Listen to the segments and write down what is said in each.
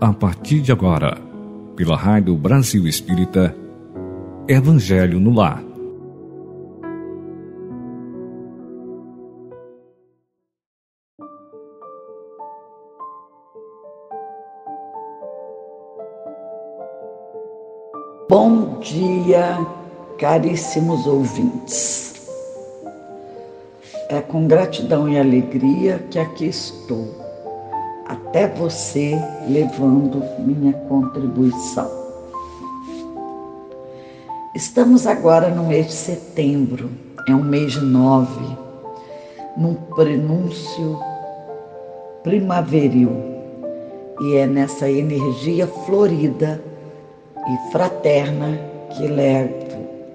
a partir de agora, pela Rádio Brasil Espírita, Evangelho no Lar. Bom dia, caríssimos ouvintes. É com gratidão e alegria que aqui estou até você levando minha contribuição. Estamos agora no mês de setembro, é um mês nove, num prenúncio primaveril, e é nessa energia florida e fraterna que levo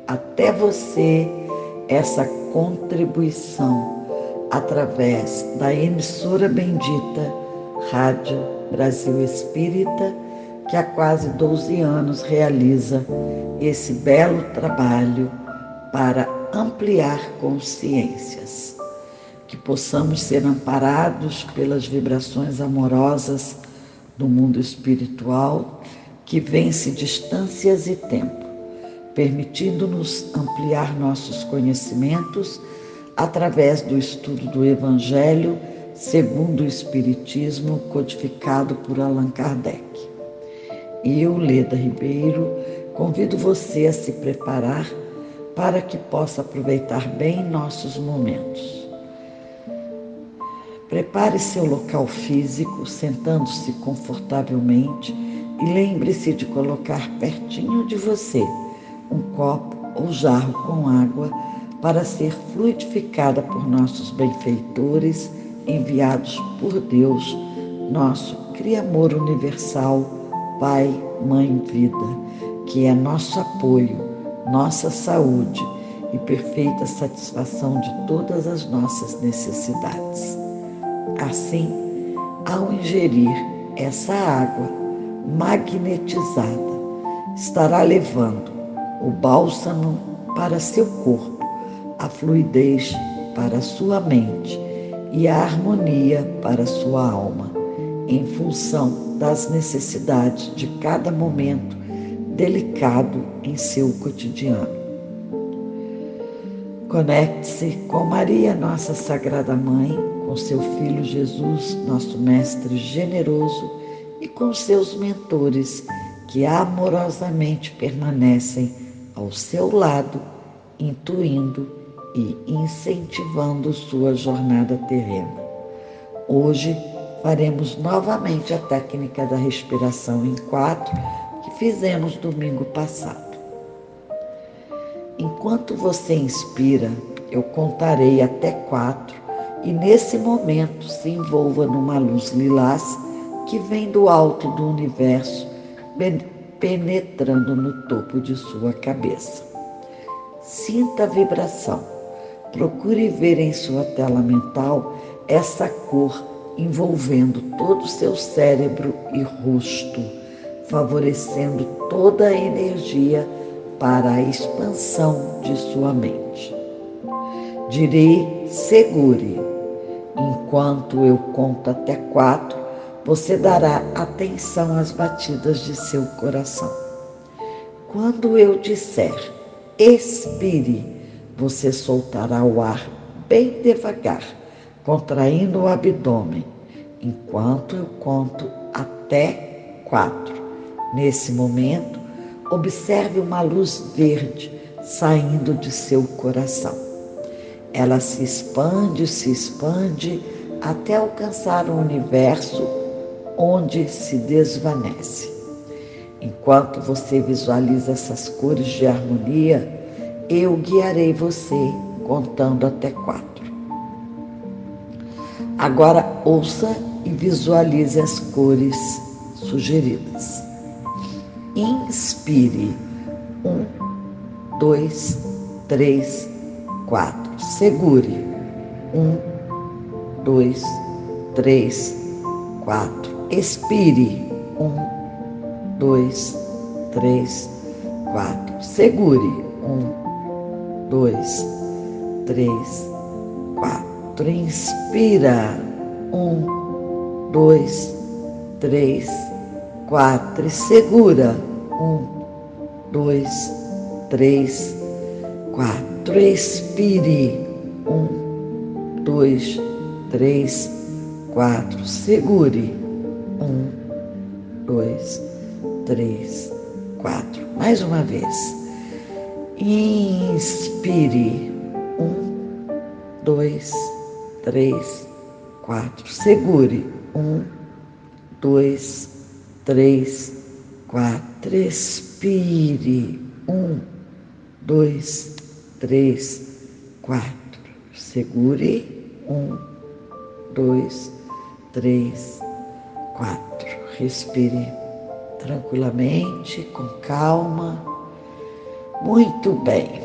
até você essa contribuição através da emissora bendita Rádio Brasil Espírita, que há quase 12 anos realiza esse belo trabalho para ampliar consciências. Que possamos ser amparados pelas vibrações amorosas do mundo espiritual que vence distâncias e tempo, permitindo-nos ampliar nossos conhecimentos através do estudo do Evangelho segundo o Espiritismo codificado por Allan Kardec. Eu, Leda Ribeiro, convido você a se preparar para que possa aproveitar bem nossos momentos. Prepare seu local físico, sentando-se confortavelmente e lembre-se de colocar pertinho de você um copo ou jarro com água para ser fluidificada por nossos benfeitores enviados por Deus, nosso Criamor universal, Pai, Mãe, Vida, que é nosso apoio, nossa saúde e perfeita satisfação de todas as nossas necessidades. Assim, ao ingerir essa água magnetizada, estará levando o bálsamo para seu corpo, a fluidez para sua mente e a harmonia para sua alma, em função das necessidades de cada momento delicado em seu cotidiano. Conecte-se com Maria, nossa Sagrada Mãe, com seu Filho Jesus, nosso Mestre generoso, e com seus mentores que amorosamente permanecem ao seu lado, intuindo e incentivando sua jornada terrena. Hoje faremos novamente a técnica da respiração em quatro que fizemos domingo passado. Enquanto você inspira, eu contarei até quatro e nesse momento se envolva numa luz lilás que vem do alto do universo, penetrando no topo de sua cabeça. Sinta a vibração Procure ver em sua tela mental essa cor envolvendo todo o seu cérebro e rosto, favorecendo toda a energia para a expansão de sua mente. Direi segure. Enquanto eu conto até quatro, você dará atenção às batidas de seu coração. Quando eu disser expire, você soltará o ar bem devagar, contraindo o abdômen, enquanto eu conto até quatro. Nesse momento, observe uma luz verde saindo de seu coração. Ela se expande, se expande até alcançar o universo onde se desvanece. Enquanto você visualiza essas cores de harmonia, eu guiarei você contando até quatro. Agora ouça e visualize as cores sugeridas. Inspire. Um, dois, três, quatro. Segure. Um, dois, três, quatro. Expire. Um, dois, três, quatro. Segure. Um, dois, três, quatro. Inspira. Um, dois, três, quatro. E segura. Um, dois, três, quatro. Expire. Um, dois, três, quatro. Segure. Um, dois, três, quatro. Mais uma vez. Inspire. Um, dois, três, quatro. Segure. Um, dois, três, quatro. Expire. Um, dois, três, quatro. Segure. Um, dois, três, quatro. Respire tranquilamente, com calma. Muito bem.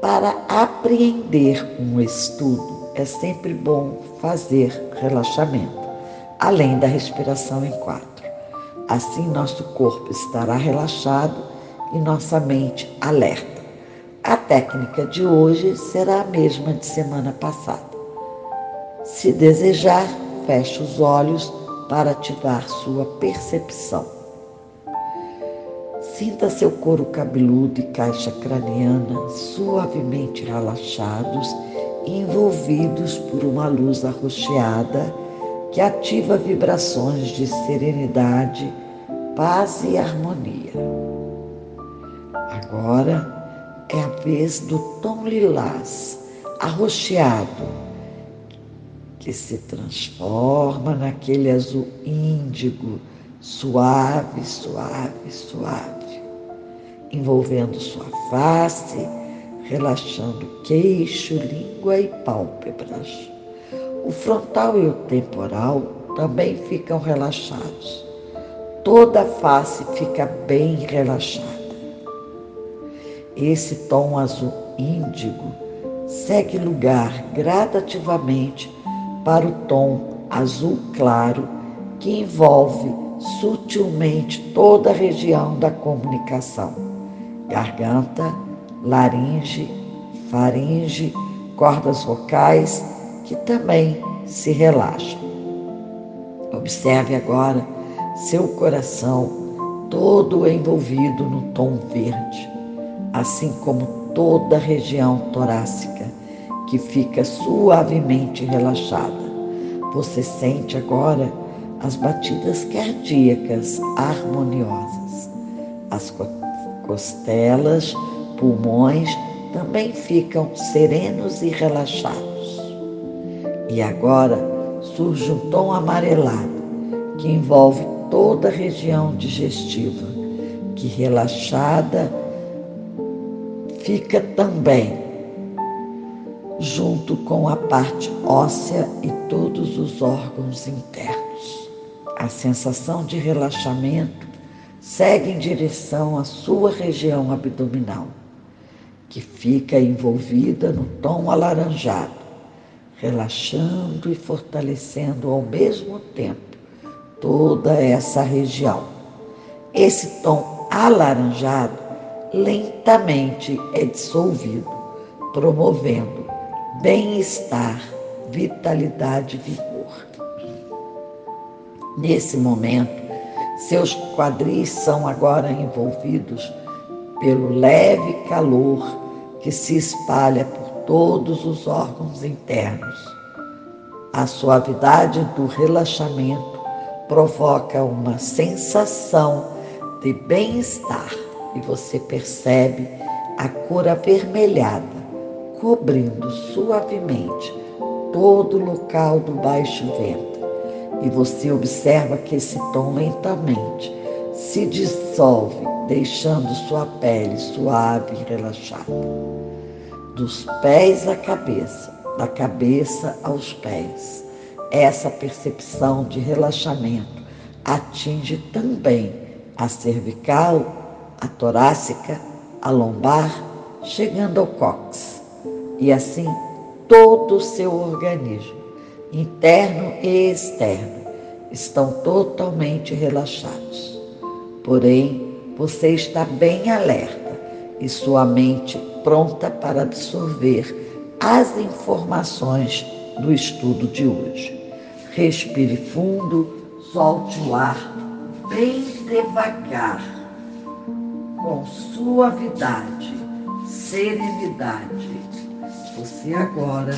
Para apreender um estudo, é sempre bom fazer relaxamento, além da respiração em quatro. Assim, nosso corpo estará relaxado e nossa mente alerta. A técnica de hoje será a mesma de semana passada. Se desejar, feche os olhos para ativar sua percepção. Sinta seu couro cabeludo e caixa craniana suavemente relaxados envolvidos por uma luz arroxeada que ativa vibrações de serenidade, paz e harmonia. Agora é a vez do tom lilás arroxeado que se transforma naquele azul índigo, suave, suave, suave, envolvendo sua face, relaxando queixo, língua e pálpebras. O frontal e o temporal também ficam relaxados. Toda a face fica bem relaxada. Esse tom azul índigo segue lugar gradativamente para o tom azul claro que envolve sutilmente toda a região da comunicação: garganta, laringe, faringe, cordas vocais, que também se relaxam. Observe agora seu coração todo envolvido no tom verde, assim como toda a região torácica que fica suavemente relaxada. Você sente agora as batidas cardíacas harmoniosas. As costelas, pulmões também ficam serenos e relaxados. E agora surge um tom amarelado que envolve toda a região digestiva, que relaxada fica também junto com a parte óssea e todos os órgãos internos. A sensação de relaxamento segue em direção à sua região abdominal, que fica envolvida no tom alaranjado, relaxando e fortalecendo ao mesmo tempo toda essa região. Esse tom alaranjado lentamente é dissolvido, promovendo bem-estar, vitalidade vigor. Nesse momento, seus quadris são agora envolvidos pelo leve calor que se espalha por todos os órgãos internos. A suavidade do relaxamento provoca uma sensação de bem-estar e você percebe a cor avermelhada cobrindo suavemente todo o local do baixo ventre. E você observa que esse tom lentamente se dissolve, deixando sua pele suave e relaxada. Dos pés à cabeça, da cabeça aos pés. Essa percepção de relaxamento atinge também a cervical, a torácica, a lombar, chegando ao cóccix e assim todo o seu organismo, interno e externo, estão totalmente relaxados. Porém, você está bem alerta e sua mente pronta para absorver as informações do estudo de hoje. Respire fundo, solte o ar bem devagar, com suavidade, serenidade. Você agora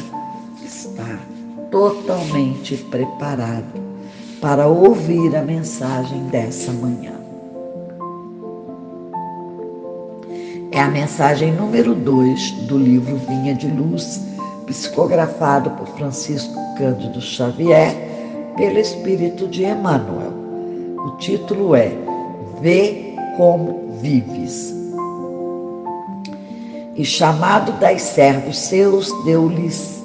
está totalmente preparado para ouvir a mensagem dessa manhã. É a mensagem número 2 do livro Vinha de Luz, psicografado por Francisco Cândido Xavier, pelo Espírito de Emmanuel. O título é Vê como vives. E chamado das servos seus, deu-lhes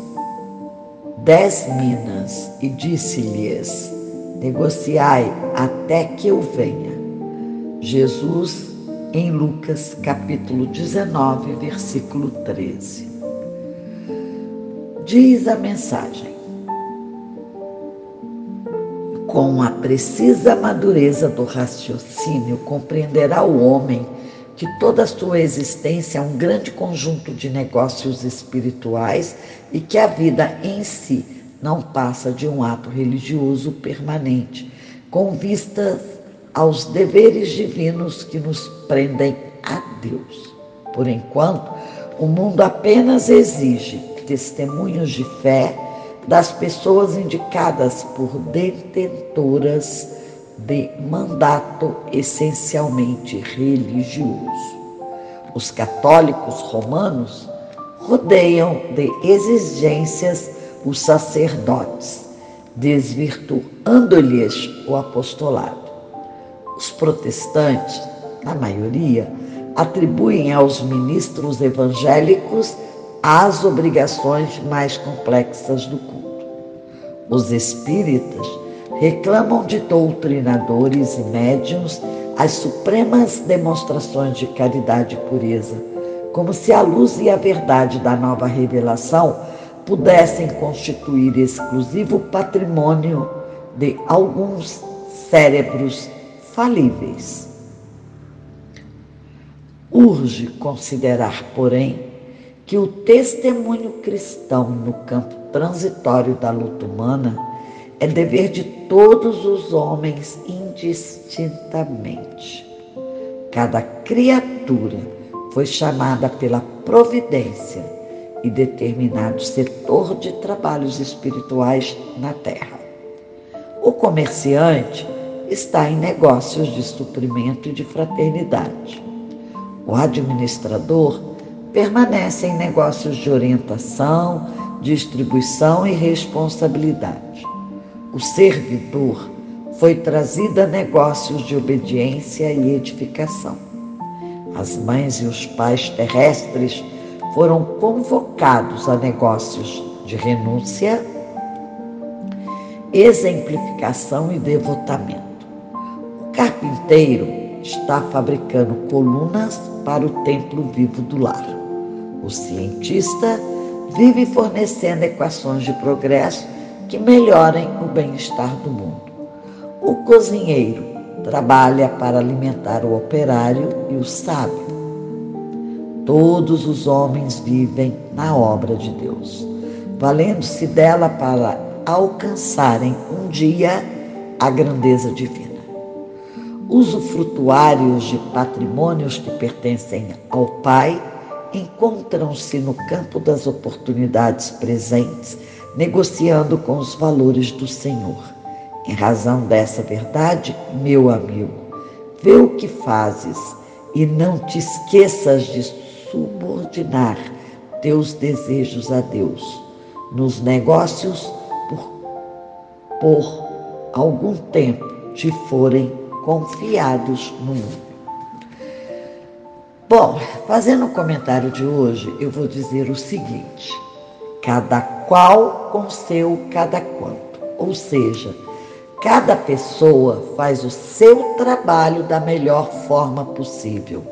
dez minas e disse-lhes: Negociai até que eu venha. Jesus em Lucas capítulo 19, versículo 13. Diz a mensagem: Com a precisa madureza do raciocínio, compreenderá o homem que toda a sua existência é um grande conjunto de negócios espirituais e que a vida em si não passa de um ato religioso permanente, com vistas aos deveres divinos que nos prendem a Deus. Por enquanto, o mundo apenas exige testemunhos de fé das pessoas indicadas por detentoras de mandato essencialmente religioso. Os católicos romanos rodeiam de exigências os sacerdotes, desvirtuando-lhes o apostolado. Os protestantes, na maioria, atribuem aos ministros evangélicos as obrigações mais complexas do culto. Os espíritas reclamam de doutrinadores e médiums as supremas demonstrações de caridade e pureza, como se a luz e a verdade da nova revelação pudessem constituir exclusivo patrimônio de alguns cérebros falíveis. Urge considerar, porém, que o testemunho cristão no campo transitório da luta humana é dever de todos os homens indistintamente. Cada criatura foi chamada pela providência e determinado setor de trabalhos espirituais na terra. O comerciante está em negócios de suprimento e de fraternidade. O administrador permanece em negócios de orientação, distribuição e responsabilidade. O servidor foi trazido a negócios de obediência e edificação. As mães e os pais terrestres foram convocados a negócios de renúncia, exemplificação e devotamento carpinteiro está fabricando colunas para o templo vivo do lar. O cientista vive fornecendo equações de progresso que melhorem o bem-estar do mundo. O cozinheiro trabalha para alimentar o operário e o sábio. Todos os homens vivem na obra de Deus, valendo-se dela para alcançarem um dia a grandeza divina usufrutuários de patrimônios que pertencem ao Pai encontram-se no campo das oportunidades presentes, negociando com os valores do Senhor. Em razão dessa verdade, meu amigo, vê o que fazes e não te esqueças de subordinar teus desejos a Deus. Nos negócios, por, por algum tempo te forem confiados no mundo. Bom, fazendo o comentário de hoje, eu vou dizer o seguinte: cada qual com seu cada quanto. Ou seja, cada pessoa faz o seu trabalho da melhor forma possível.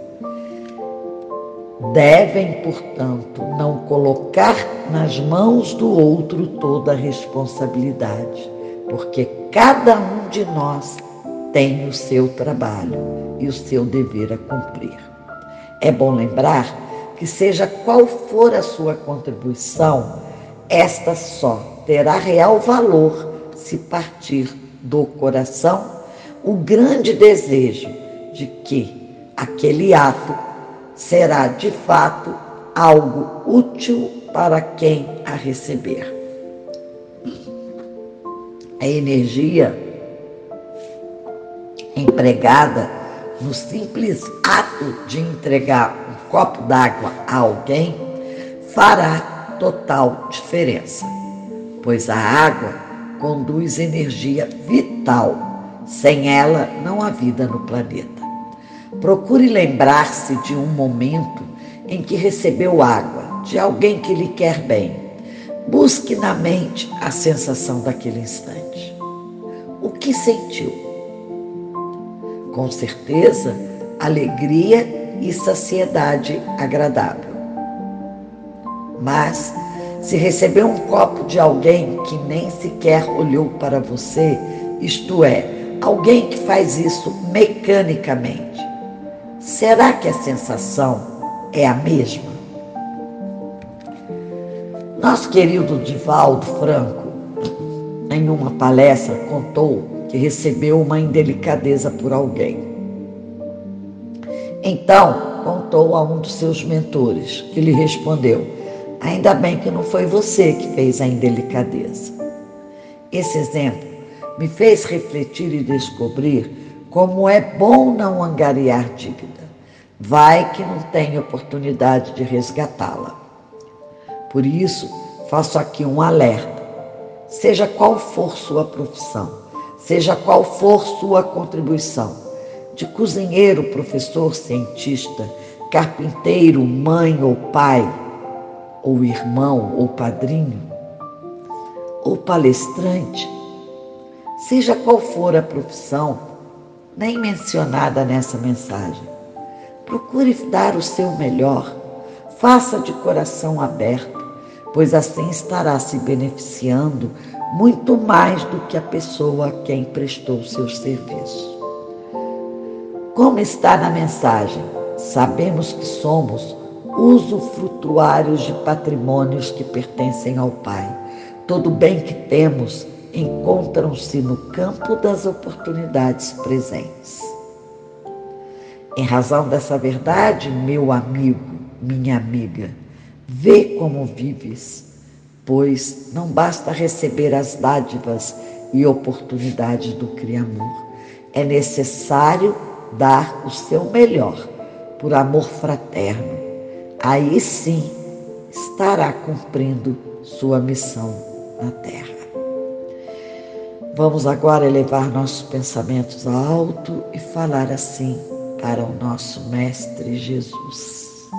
Devem, portanto, não colocar nas mãos do outro toda a responsabilidade, porque cada um de nós tem o seu trabalho e o seu dever a cumprir. É bom lembrar que, seja qual for a sua contribuição, esta só terá real valor se partir do coração, o grande desejo de que aquele ato será de fato algo útil para quem a receber. A energia empregada no simples ato de entregar um copo d'água a alguém fará total diferença, pois a água conduz energia vital. Sem ela, não há vida no planeta. Procure lembrar-se de um momento em que recebeu água, de alguém que lhe quer bem. Busque na mente a sensação daquele instante. O que sentiu? com certeza, alegria e saciedade agradável. Mas, se receber um copo de alguém que nem sequer olhou para você, isto é, alguém que faz isso mecanicamente, será que a sensação é a mesma? Nosso querido Divaldo Franco, em uma palestra, contou que recebeu uma indelicadeza por alguém. Então, contou a um dos seus mentores, que lhe respondeu: Ainda bem que não foi você que fez a indelicadeza. Esse exemplo me fez refletir e descobrir como é bom não angariar dívida. Vai que não tem oportunidade de resgatá-la. Por isso, faço aqui um alerta. Seja qual for sua profissão, seja qual for sua contribuição, de cozinheiro, professor, cientista, carpinteiro, mãe ou pai, ou irmão ou padrinho, ou palestrante, seja qual for a profissão, nem mencionada nessa mensagem, procure dar o seu melhor, faça de coração aberto, pois assim estará se beneficiando muito mais do que a pessoa a quem prestou seus serviços. Como está na mensagem, sabemos que somos usufrutuários de patrimônios que pertencem ao Pai. Todo bem que temos encontram-se no campo das oportunidades presentes. Em razão dessa verdade, meu amigo, minha amiga, vê como vives pois não basta receber as dádivas e oportunidades do Criamor. É necessário dar o seu melhor por amor fraterno. Aí sim estará cumprindo sua missão na terra. Vamos agora elevar nossos pensamentos alto e falar assim para o nosso Mestre Jesus.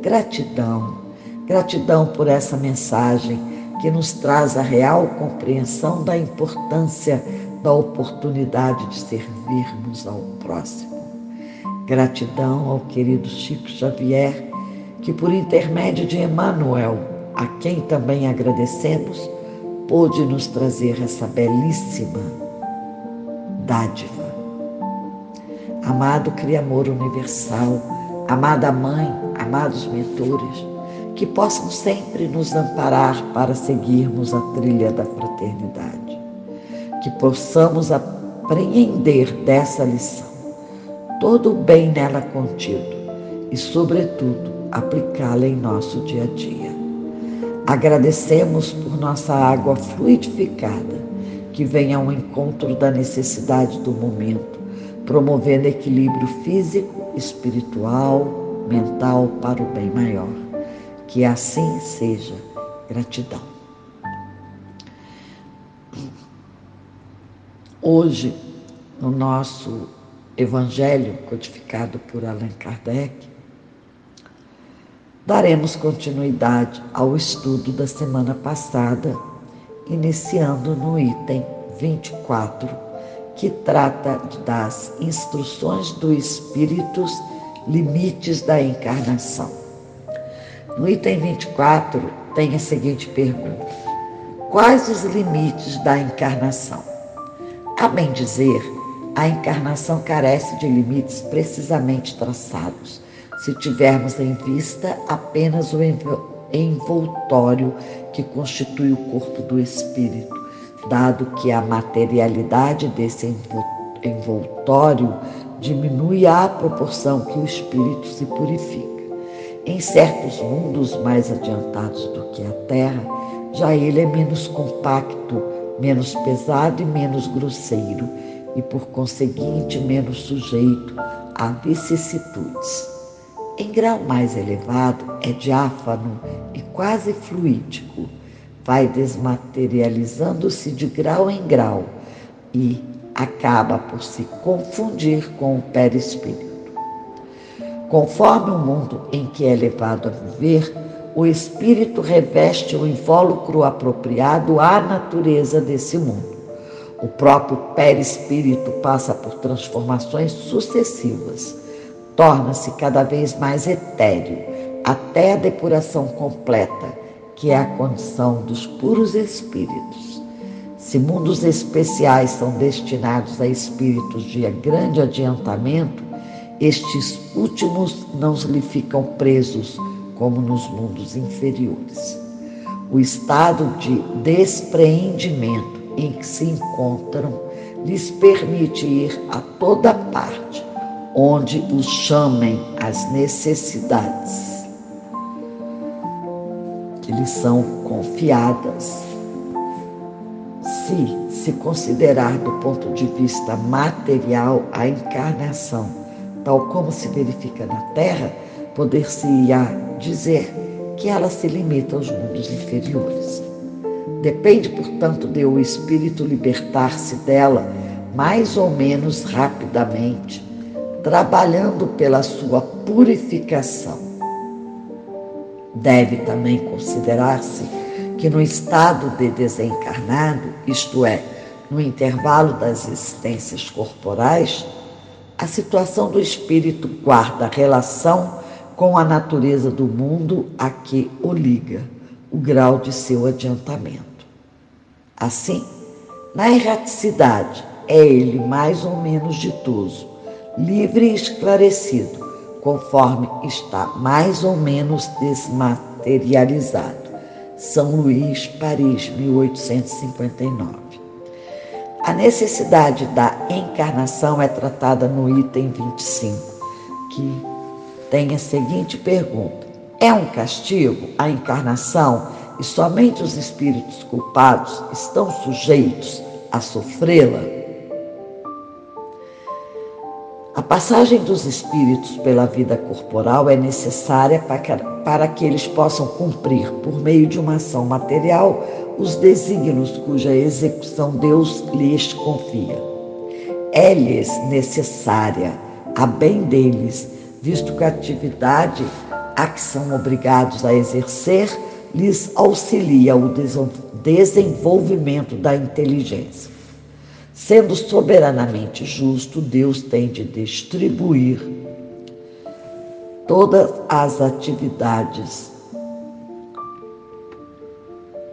Gratidão Gratidão por essa mensagem que nos traz a real compreensão da importância da oportunidade de servirmos ao próximo. Gratidão ao querido Chico Xavier, que por intermédio de Emmanuel, a quem também agradecemos, pôde nos trazer essa belíssima dádiva. Amado Criador Universal, amada Mãe, amados mentores, que possam sempre nos amparar para seguirmos a trilha da fraternidade, que possamos apreender dessa lição todo o bem nela contido e, sobretudo, aplicá-la em nosso dia a dia. Agradecemos por nossa água fluidificada, que vem ao encontro da necessidade do momento, promovendo equilíbrio físico, espiritual, mental para o bem maior. Que assim seja. Gratidão. Hoje, no nosso Evangelho codificado por Allan Kardec, daremos continuidade ao estudo da semana passada, iniciando no item 24, que trata das instruções do Espíritos, limites da encarnação. No item 24 tem a seguinte pergunta: Quais os limites da encarnação? A bem dizer, a encarnação carece de limites precisamente traçados, se tivermos em vista apenas o envoltório que constitui o corpo do espírito, dado que a materialidade desse envoltório diminui à proporção que o espírito se purifica. Em certos mundos mais adiantados do que a Terra, já ele é menos compacto, menos pesado e menos grosseiro, e por conseguinte menos sujeito a vicissitudes. Em grau mais elevado, é diáfano e quase fluídico. Vai desmaterializando-se de grau em grau e acaba por se confundir com o perispírito. Conforme o mundo em que é levado a viver, o espírito reveste o invólucro apropriado à natureza desse mundo. O próprio perispírito passa por transformações sucessivas torna-se cada vez mais etéreo, até a depuração completa, que é a condição dos puros espíritos. Se mundos especiais são destinados a espíritos de grande adiantamento, estes últimos não lhe ficam presos como nos mundos inferiores. O estado de despreendimento em que se encontram lhes permite ir a toda parte onde os chamem as necessidades que lhes são confiadas. Se se considerar do ponto de vista material a encarnação, tal como se verifica na Terra, poder-se-ia dizer que ela se limita aos mundos inferiores. Depende, portanto, de o espírito libertar-se dela mais ou menos rapidamente trabalhando pela sua purificação. Deve também considerar-se que no estado de desencarnado, isto é, no intervalo das existências corporais, a situação do espírito guarda relação com a natureza do mundo a que o liga, o grau de seu adiantamento. Assim, na erraticidade, é ele mais ou menos ditoso, livre e esclarecido, conforme está mais ou menos desmaterializado. São Luís, Paris, 1859. A necessidade da encarnação é tratada no item 25, que tem a seguinte pergunta: É um castigo a encarnação e somente os espíritos culpados estão sujeitos a sofrê-la? A passagem dos espíritos pela vida corporal é necessária para que eles possam cumprir, por meio de uma ação material, os desígnios cuja execução Deus lhes confia. É-lhes necessária, a bem deles, visto que a atividade a que são obrigados a exercer lhes auxilia o desenvolvimento da inteligência. Sendo soberanamente justo, Deus tem de distribuir todas as atividades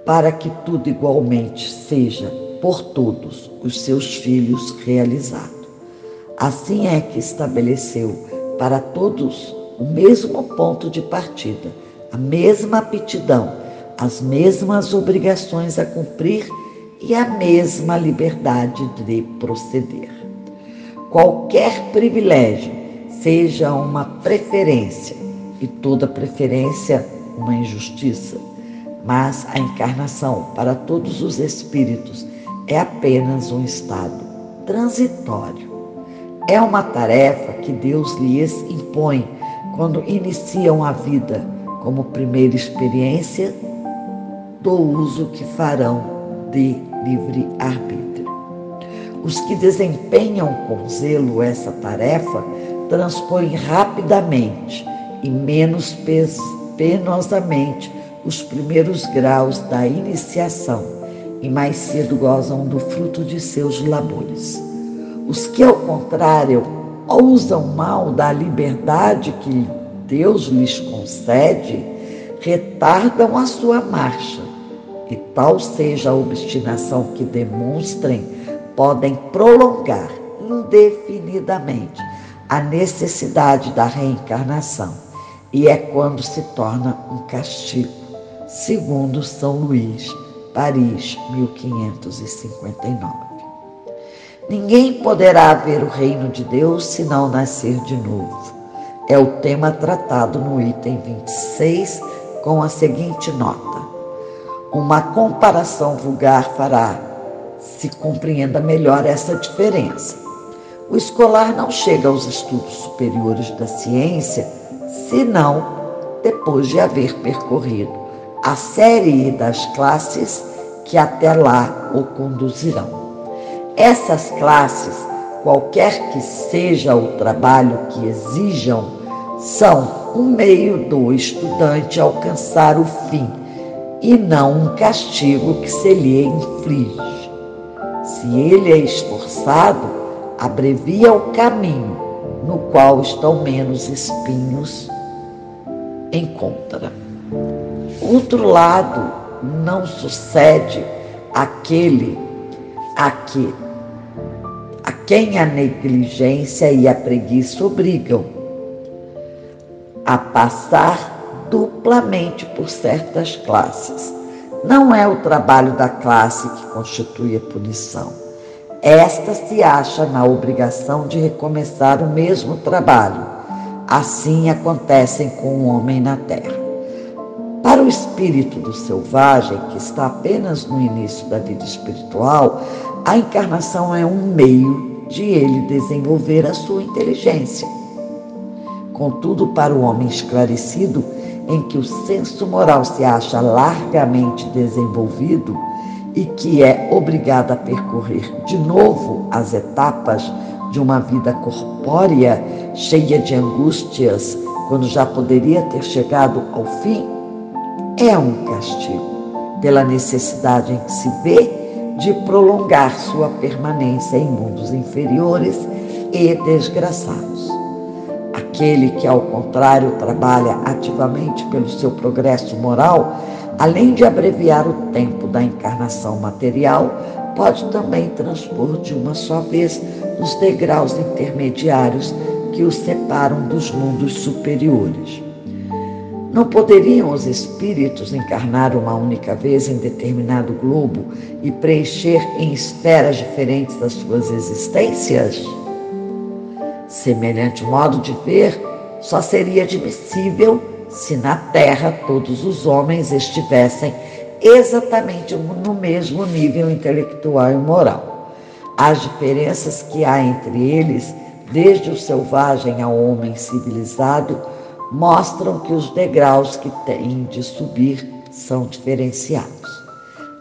para que tudo igualmente seja por todos os seus filhos realizado. Assim é que estabeleceu para todos o mesmo ponto de partida, a mesma aptidão, as mesmas obrigações a cumprir e a mesma liberdade de proceder. Qualquer privilégio, seja uma preferência, e toda preferência uma injustiça, mas a encarnação para todos os espíritos é apenas um estado transitório. É uma tarefa que Deus lhes impõe quando iniciam a vida como primeira experiência do uso que farão de livre-arbítrio. Os que desempenham com zelo essa tarefa transpõem rapidamente e menos penosamente os primeiros graus da iniciação e mais cedo gozam do fruto de seus labores. Os que, ao contrário, usam mal da liberdade que Deus lhes concede, retardam a sua marcha e tal seja a obstinação que demonstrem, podem prolongar indefinidamente a necessidade da reencarnação, e é quando se torna um castigo, segundo São Luís, Paris, 1559. Ninguém poderá ver o reino de Deus se não nascer de novo. É o tema tratado no item 26, com a seguinte nota: Uma comparação vulgar fará se compreenda melhor essa diferença. O escolar não chega aos estudos superiores da ciência senão depois de haver percorrido a série das classes que até lá o conduzirão. Essas classes, qualquer que seja o trabalho que exijam, são um meio do estudante alcançar o fim e não um castigo que se lhe inflige. Se ele é esforçado, abrevia o caminho no qual estão menos espinhos encontra. Outro lado não sucede aquele a que a quem a negligência e a preguiça obrigam a passar duplamente por certas classes. Não é o trabalho da classe que constitui a punição. Esta se acha na obrigação de recomeçar o mesmo trabalho. Assim acontecem com o homem na terra. Para o espírito do selvagem, que está apenas no início da vida espiritual, a encarnação é um meio de ele desenvolver a sua inteligência. Contudo, para o homem esclarecido, em que o senso moral se acha largamente desenvolvido e que é obrigado a percorrer de novo as etapas de uma vida corpórea cheia de angústias, quando já poderia ter chegado ao fim, é um castigo pela necessidade em que se vê de prolongar sua permanência em mundos inferiores e desgraçados. Aquele que, ao contrário, trabalha ativamente pelo seu progresso moral, além de abreviar o tempo da encarnação material, pode também transpor de uma só vez os degraus intermediários que os separam dos mundos superiores. Não poderiam os espíritos encarnar uma única vez em determinado globo e preencher em esferas diferentes as suas existências? Semelhante modo de ver só seria admissível se na Terra todos os homens estivessem exatamente no mesmo nível intelectual e moral. As diferenças que há entre eles, desde o selvagem ao homem civilizado, mostram que os degraus que têm de subir são diferenciados.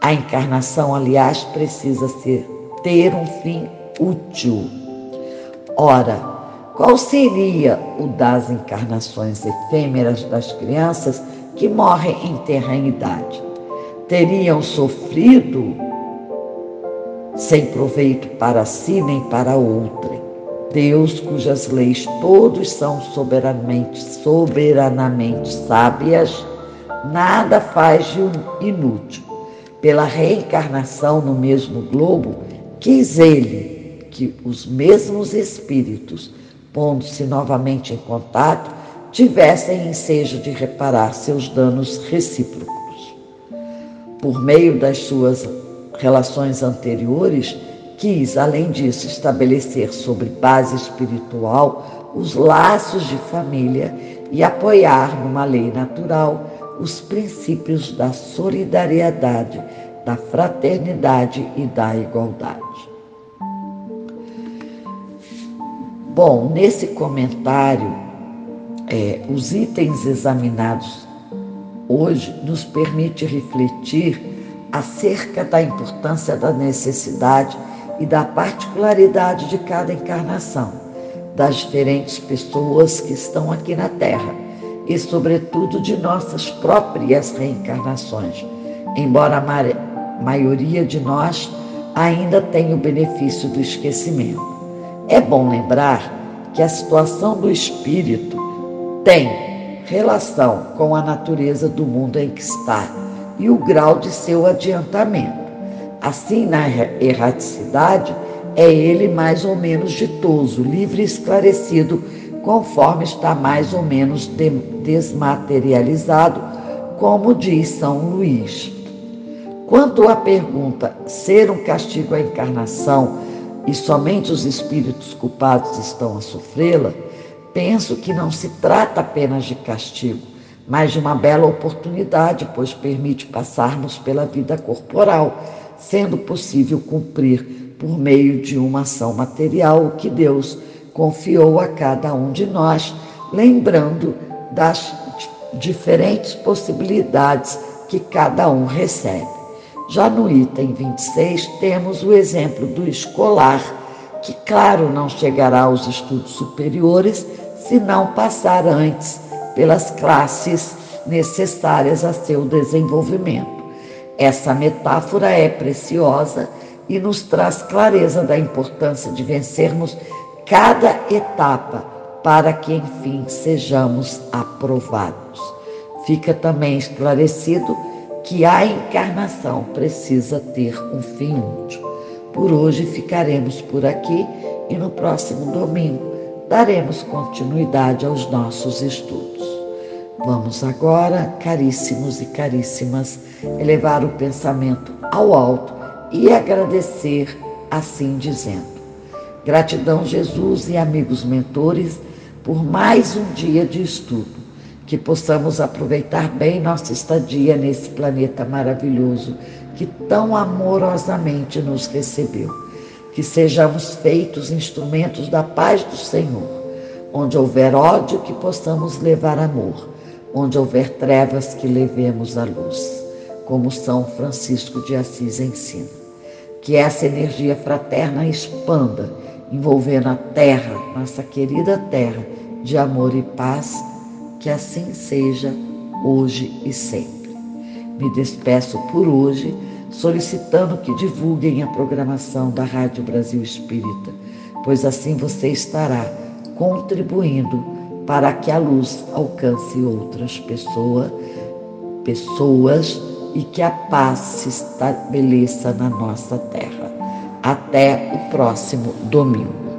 A encarnação, aliás, precisa ser, ter um fim útil. Ora, qual seria o das encarnações efêmeras das crianças que morrem em terra em idade? Teriam sofrido sem proveito para si nem para outrem Deus, cujas leis todos são soberanamente, soberanamente sábias, nada faz de inútil. Pela reencarnação no mesmo globo, quis ele que os mesmos espíritos, pondo-se novamente em contato, tivessem ensejo de reparar seus danos recíprocos. Por meio das suas relações anteriores, Quis, além disso, estabelecer sobre base espiritual os laços de família e apoiar numa lei natural os princípios da solidariedade, da fraternidade e da igualdade. Bom, nesse comentário, é, os itens examinados hoje nos permite refletir acerca da importância da necessidade e da particularidade de cada encarnação, das diferentes pessoas que estão aqui na Terra e, sobretudo, de nossas próprias reencarnações, embora a maioria de nós ainda tenha o benefício do esquecimento. É bom lembrar que a situação do espírito tem relação com a natureza do mundo em que está e o grau de seu adiantamento. Assim, na erraticidade, é ele mais ou menos ditoso, livre e esclarecido, conforme está mais ou menos de desmaterializado, como diz São Luís. Quanto à pergunta ser um castigo à encarnação e somente os espíritos culpados estão a sofrê-la, penso que não se trata apenas de castigo, mas de uma bela oportunidade, pois permite passarmos pela vida corporal, sendo possível cumprir por meio de uma ação material o que Deus confiou a cada um de nós, lembrando das diferentes possibilidades que cada um recebe. Já no item 26, temos o exemplo do escolar, que, claro, não chegará aos estudos superiores se não passar antes pelas classes necessárias a seu desenvolvimento. Essa metáfora é preciosa e nos traz clareza da importância de vencermos cada etapa para que, enfim, sejamos aprovados. Fica também esclarecido que a encarnação precisa ter um fim útil. Por hoje ficaremos por aqui e no próximo domingo daremos continuidade aos nossos estudos. Vamos agora, caríssimos e caríssimas, elevar o pensamento ao alto e agradecer, assim dizendo: Gratidão, Jesus e amigos mentores, por mais um dia de estudo que possamos aproveitar bem nossa estadia nesse planeta maravilhoso que tão amorosamente nos recebeu. Que sejamos feitos instrumentos da paz do Senhor. Onde houver ódio, que possamos levar amor. Onde houver trevas, que levemos a luz. Como São Francisco de Assis ensina. Que essa energia fraterna expanda, envolvendo a terra, nossa querida terra, de amor e paz que assim seja hoje e sempre. Me despeço por hoje, solicitando que divulguem a programação da Rádio Brasil Espírita, pois assim você estará contribuindo para que a luz alcance outras pessoas, pessoas e que a paz se estabeleça na nossa terra. Até o próximo domingo.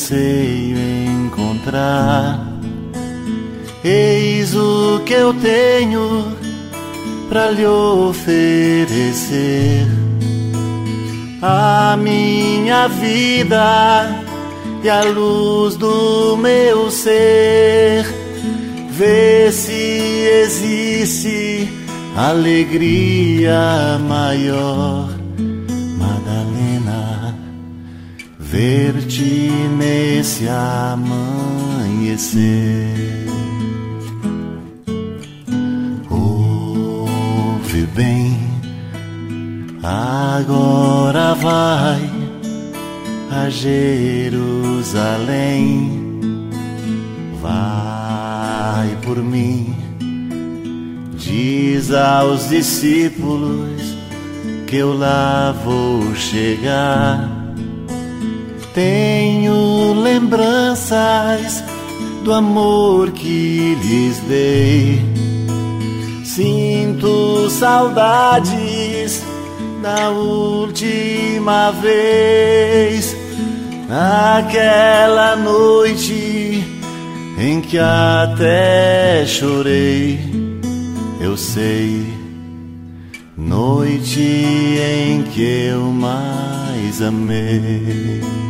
Anseio encontrar. Eis o que eu tenho para lhe oferecer. A minha vida e a luz do meu ser. Vê se existe alegria maior ver-te nesse amanhecer. Ouve bem, agora vai a Jerusalém. Vai por mim, diz aos discípulos que eu lá vou chegar tenho lembranças do amor que lhes dei. Sinto saudades da última vez, naquela noite em que até chorei, eu sei, noite em que eu mais amei.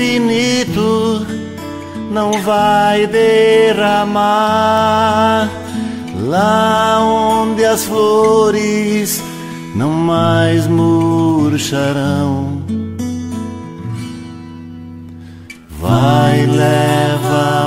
infinito não vai derramar, lá onde as flores não mais murcharão. Vai, leva